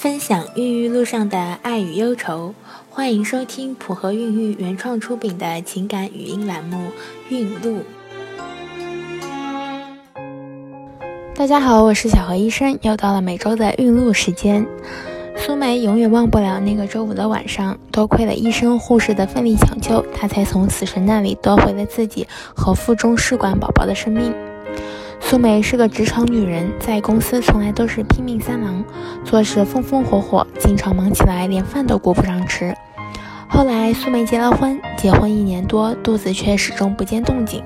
分享孕育路上的爱与忧愁，欢迎收听普和孕育原创出品的情感语音栏目《孕路》。大家好，我是小何医生，又到了每周的孕路时间。苏梅永远忘不了那个周五的晚上，多亏了医生护士的奋力抢救，她才从死神那里夺回了自己和腹中试管宝宝的生命。苏梅是个职场女人，在公司从来都是拼命三郎，做事风风火火，经常忙起来连饭都顾不上吃。后来苏梅结了婚，结婚一年多，肚子却始终不见动静。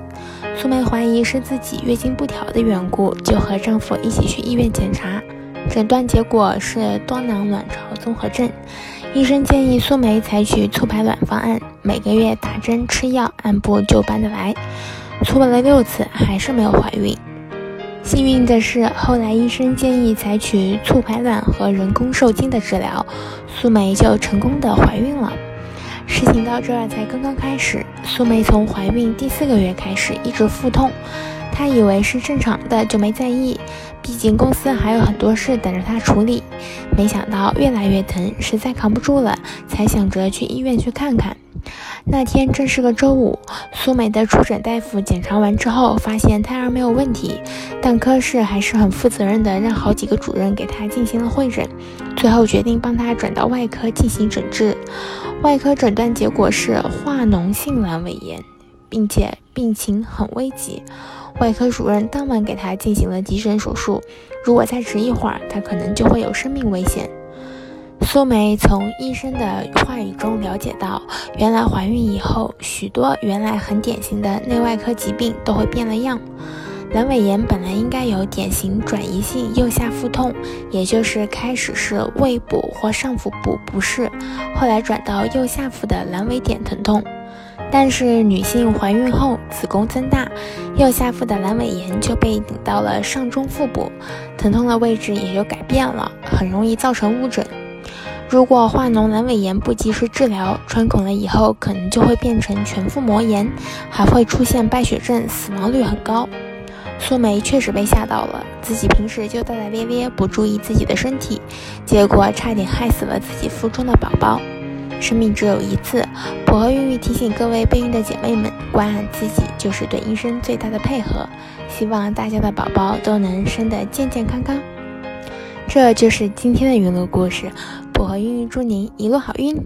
苏梅怀疑是自己月经不调的缘故，就和丈夫一起去医院检查，诊断结果是多囊卵巢综合症。医生建议苏梅采取促排卵方案，每个月打针吃药，按部就班的来。促排了六次，还是没有怀孕。幸运的是，后来医生建议采取促排卵和人工受精的治疗，苏梅就成功的怀孕了。事情到这儿才刚刚开始，苏梅从怀孕第四个月开始一直腹痛，她以为是正常的，就没在意，毕竟公司还有很多事等着她处理。没想到越来越疼，实在扛不住了，才想着去医院去看看。那天正是个周五，苏梅的初诊大夫检查完之后，发现胎儿没有问题，但科室还是很负责任的，让好几个主任给她进行了会诊，最后决定帮她转到外科进行诊治。外科诊断结果是化脓性阑尾炎，并且病情很危急。外科主任当晚给她进行了急诊手术，如果再迟一会儿，她可能就会有生命危险。苏梅从医生的话语中了解到，原来怀孕以后，许多原来很典型的内外科疾病都会变了样。阑尾炎本来应该有典型转移性右下腹痛，也就是开始是胃部或上腹部不适，后来转到右下腹的阑尾点疼痛。但是女性怀孕后子宫增大，右下腹的阑尾炎就被顶到了上中腹部，疼痛的位置也就改变了，很容易造成误诊。如果化脓阑尾炎不及时治疗，穿孔了以后，可能就会变成全腹膜炎，还会出现败血症，死亡率很高。苏梅确实被吓到了，自己平时就大大咧咧，不注意自己的身体，结果差点害死了自己腹中的宝宝。生命只有一次，普和孕育提醒各位备孕的姐妹们，关爱自己就是对医生最大的配合。希望大家的宝宝都能生得健健康康。这就是今天的云路故事。我和孕育祝您一路好运。